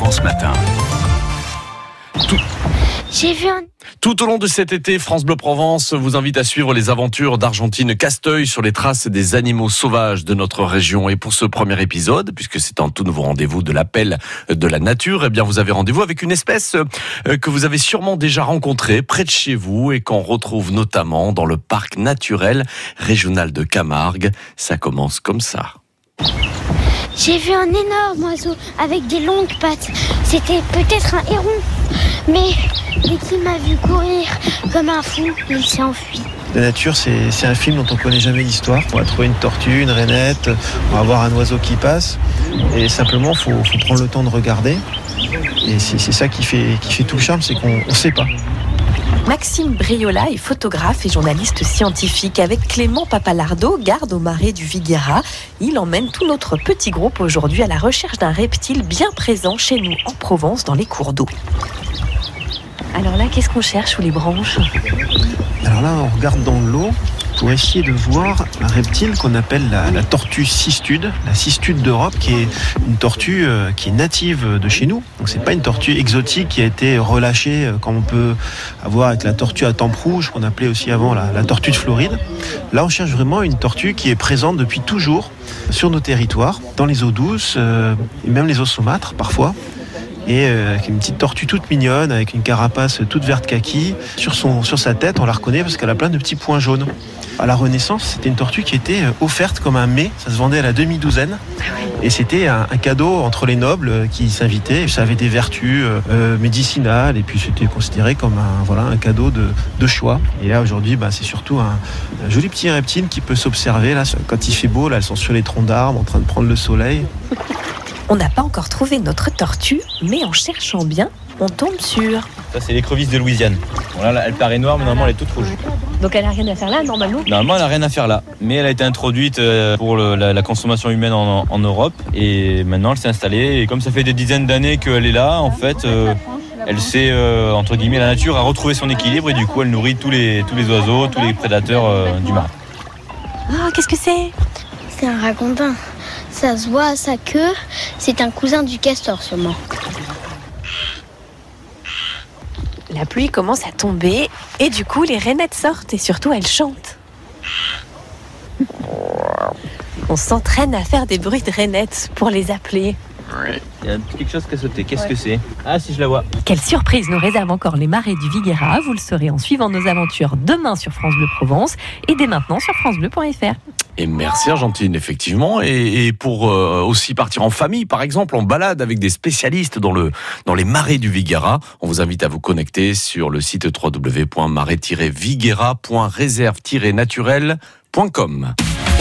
Provence Matin. J'ai vu un... Tout au long de cet été, France Bleu Provence vous invite à suivre les aventures d'Argentine Casteuil sur les traces des animaux sauvages de notre région. Et pour ce premier épisode, puisque c'est un tout nouveau rendez-vous de l'appel de la nature, eh bien vous avez rendez-vous avec une espèce euh, que vous avez sûrement déjà rencontrée près de chez vous et qu'on retrouve notamment dans le parc naturel régional de Camargue. Ça commence comme ça. J'ai vu un énorme oiseau avec des longues pattes. C'était peut-être un héron. Mais dès qu'il m'a vu courir comme un fou, il s'est enfui. La nature, c'est un film dont on connaît jamais l'histoire. On va trouver une tortue, une rainette, on va voir un oiseau qui passe. Et simplement, il faut, prendre le temps de regarder. Et c'est c'est ça qui fait, qui fait tout le charme, c'est qu'on ne sait pas. Maxime Briola est photographe et journaliste scientifique. Avec Clément Papalardo, garde au marais du Viguera, il emmène tout notre petit groupe aujourd'hui à la recherche d'un reptile bien présent chez nous en Provence dans les cours d'eau. Alors là, qu'est-ce qu'on cherche sous les branches? Alors là, on regarde dans l'eau pour essayer de voir un reptile qu'on appelle la, tortue cistude, la cistude d'Europe, qui est une tortue euh, qui est native de chez nous. Donc c'est pas une tortue exotique qui a été relâchée euh, comme on peut avoir avec la tortue à tempe rouge, qu'on appelait aussi avant la, la tortue de Floride. Là, on cherche vraiment une tortue qui est présente depuis toujours sur nos territoires, dans les eaux douces, euh, et même les eaux saumâtres parfois et euh, avec une petite tortue toute mignonne avec une carapace toute verte kaki. Sur, son, sur sa tête, on la reconnaît parce qu'elle a plein de petits points jaunes. À la Renaissance, c'était une tortue qui était euh, offerte comme un mets. Ça se vendait à la demi-douzaine. Et c'était un, un cadeau entre les nobles euh, qui s'invitaient. Ça avait des vertus euh, médicinales et puis c'était considéré comme un, voilà, un cadeau de, de choix. Et là, aujourd'hui, bah, c'est surtout un, un joli petit reptile qui peut s'observer. Là, quand il fait beau, là, elles sont sur les troncs d'arbres en train de prendre le soleil. On n'a pas encore trouvé notre tortue, mais en cherchant bien, on tombe sur. Ça, c'est l'écrevisse de Louisiane. Bon, là, elle paraît noire, mais normalement, elle est toute rouge. Donc elle n'a rien à faire là, normalement Normalement, elle n'a rien à faire là. Mais elle a été introduite euh, pour le- la, la consommation humaine en, en Europe. Et maintenant, elle s'est installée. Et comme ça fait des dizaines d'années qu'elle est là, en fait, euh, elle sait, euh, entre guillemets, la nature a retrouvé son équilibre. Et du coup, elle nourrit tous les, tous les oiseaux, tous les prédateurs euh, du marais. Ah, qu'est-ce que c'est? C'est un ragondin. Ça se voit à sa queue. C'est un cousin du castor sûrement. La pluie commence à tomber et du coup les rainettes sortent et surtout elles chantent. On s'entraîne à faire des bruits de rainettes pour les appeler. Il y a quelque chose qui a sauté. Qu'est-ce que c'est? Ah, si je la vois. Quelle surprise nous réserve encore les marais du Viguera Vous le saurez en suivant nos aventures demain sur France Bleu Provence et dès maintenant sur francebleu.fr. Et merci Argentine, effectivement. Et, et pour euh, aussi partir en famille, par exemple, en balade avec des spécialistes dans, le, dans les marais du Viguera, on vous invite à vous connecter sur le site www.marais-viguera.réserve-naturel.com.